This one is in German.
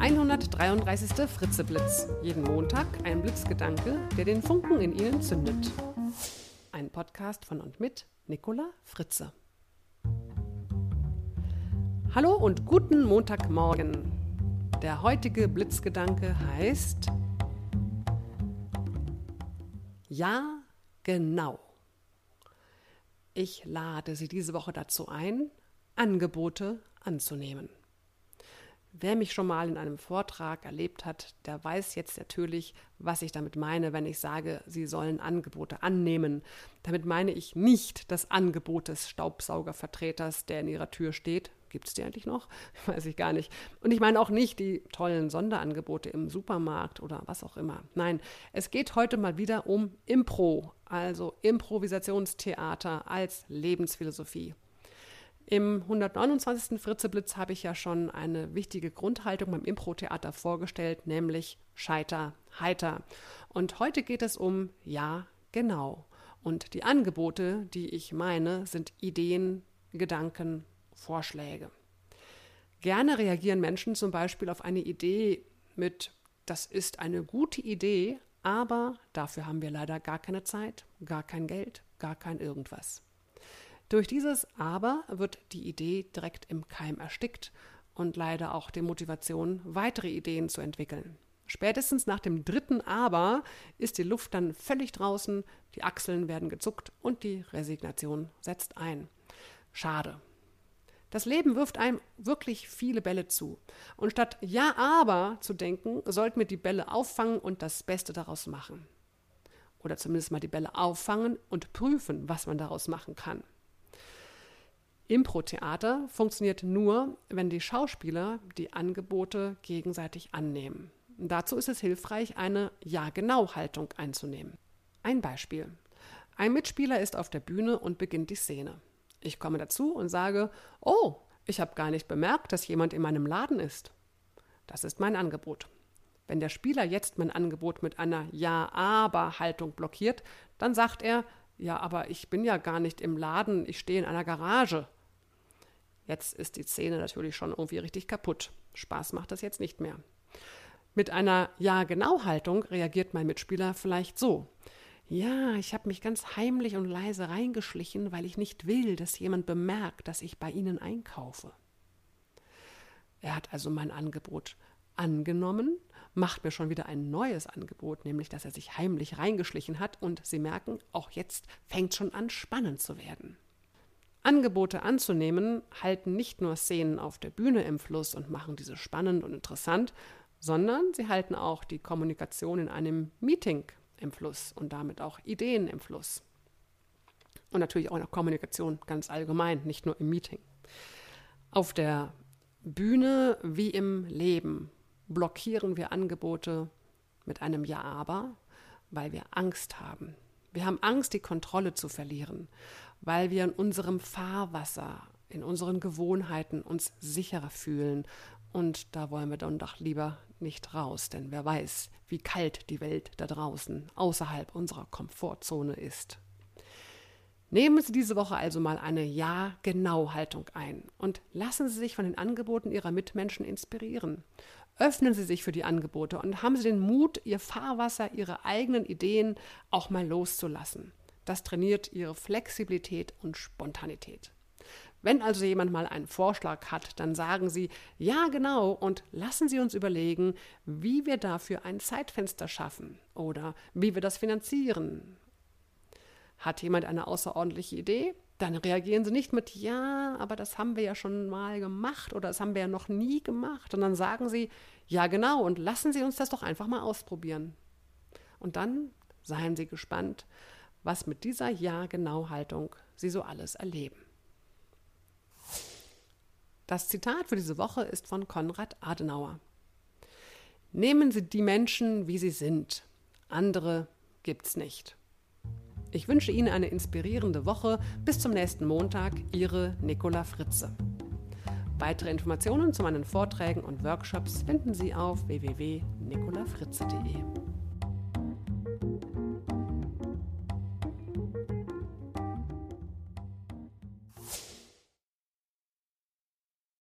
133. Fritzeblitz. Jeden Montag ein Blitzgedanke, der den Funken in Ihnen zündet. Ein Podcast von und mit Nicola Fritze. Hallo und guten Montagmorgen. Der heutige Blitzgedanke heißt Ja, genau. Ich lade Sie diese Woche dazu ein, Angebote anzunehmen. Wer mich schon mal in einem Vortrag erlebt hat, der weiß jetzt natürlich, was ich damit meine, wenn ich sage, Sie sollen Angebote annehmen. Damit meine ich nicht das Angebot des Staubsaugervertreters, der in Ihrer Tür steht. Gibt es die eigentlich noch? Weiß ich gar nicht. Und ich meine auch nicht die tollen Sonderangebote im Supermarkt oder was auch immer. Nein, es geht heute mal wieder um Impro, also Improvisationstheater als Lebensphilosophie. Im 129. Fritzeblitz habe ich ja schon eine wichtige Grundhaltung beim Impro-Theater vorgestellt, nämlich Scheiter, heiter. Und heute geht es um Ja, genau. Und die Angebote, die ich meine, sind Ideen, Gedanken, Vorschläge. Gerne reagieren Menschen zum Beispiel auf eine Idee mit, das ist eine gute Idee, aber dafür haben wir leider gar keine Zeit, gar kein Geld, gar kein irgendwas. Durch dieses Aber wird die Idee direkt im Keim erstickt und leider auch die Motivation, weitere Ideen zu entwickeln. Spätestens nach dem dritten Aber ist die Luft dann völlig draußen, die Achseln werden gezuckt und die Resignation setzt ein. Schade. Das Leben wirft einem wirklich viele Bälle zu. Und statt Ja, aber zu denken, sollten wir die Bälle auffangen und das Beste daraus machen. Oder zumindest mal die Bälle auffangen und prüfen, was man daraus machen kann. Impro-Theater funktioniert nur, wenn die Schauspieler die Angebote gegenseitig annehmen. Dazu ist es hilfreich, eine Ja-genau-Haltung einzunehmen. Ein Beispiel. Ein Mitspieler ist auf der Bühne und beginnt die Szene. Ich komme dazu und sage, oh, ich habe gar nicht bemerkt, dass jemand in meinem Laden ist. Das ist mein Angebot. Wenn der Spieler jetzt mein Angebot mit einer Ja-aber-Haltung blockiert, dann sagt er, ja, aber ich bin ja gar nicht im Laden, ich stehe in einer Garage. Jetzt ist die Szene natürlich schon irgendwie richtig kaputt. Spaß macht das jetzt nicht mehr. Mit einer Ja-genau-Haltung reagiert mein Mitspieler vielleicht so. Ja, ich habe mich ganz heimlich und leise reingeschlichen, weil ich nicht will, dass jemand bemerkt, dass ich bei Ihnen einkaufe. Er hat also mein Angebot angenommen, macht mir schon wieder ein neues Angebot, nämlich dass er sich heimlich reingeschlichen hat und Sie merken, auch jetzt fängt schon an spannend zu werden. Angebote anzunehmen halten nicht nur Szenen auf der Bühne im Fluss und machen diese spannend und interessant, sondern sie halten auch die Kommunikation in einem Meeting im Fluss und damit auch Ideen im Fluss. Und natürlich auch eine Kommunikation ganz allgemein, nicht nur im Meeting. Auf der Bühne wie im Leben blockieren wir Angebote mit einem Ja aber, weil wir Angst haben. Wir haben Angst, die Kontrolle zu verlieren weil wir in unserem Fahrwasser, in unseren Gewohnheiten uns sicherer fühlen. Und da wollen wir dann doch lieber nicht raus, denn wer weiß, wie kalt die Welt da draußen außerhalb unserer Komfortzone ist. Nehmen Sie diese Woche also mal eine Ja-Genau-Haltung ein und lassen Sie sich von den Angeboten Ihrer Mitmenschen inspirieren. Öffnen Sie sich für die Angebote und haben Sie den Mut, Ihr Fahrwasser, Ihre eigenen Ideen auch mal loszulassen. Das trainiert ihre Flexibilität und Spontanität. Wenn also jemand mal einen Vorschlag hat, dann sagen Sie ja genau und lassen Sie uns überlegen, wie wir dafür ein Zeitfenster schaffen oder wie wir das finanzieren. Hat jemand eine außerordentliche Idee? Dann reagieren Sie nicht mit ja, aber das haben wir ja schon mal gemacht oder das haben wir ja noch nie gemacht, und dann sagen Sie ja genau und lassen Sie uns das doch einfach mal ausprobieren. Und dann seien Sie gespannt, was mit dieser Ja-Genau-Haltung Sie so alles erleben. Das Zitat für diese Woche ist von Konrad Adenauer. Nehmen Sie die Menschen, wie sie sind. Andere gibt's nicht. Ich wünsche Ihnen eine inspirierende Woche. Bis zum nächsten Montag, Ihre Nicola Fritze. Weitere Informationen zu meinen Vorträgen und Workshops finden Sie auf www.nicolafritze.de.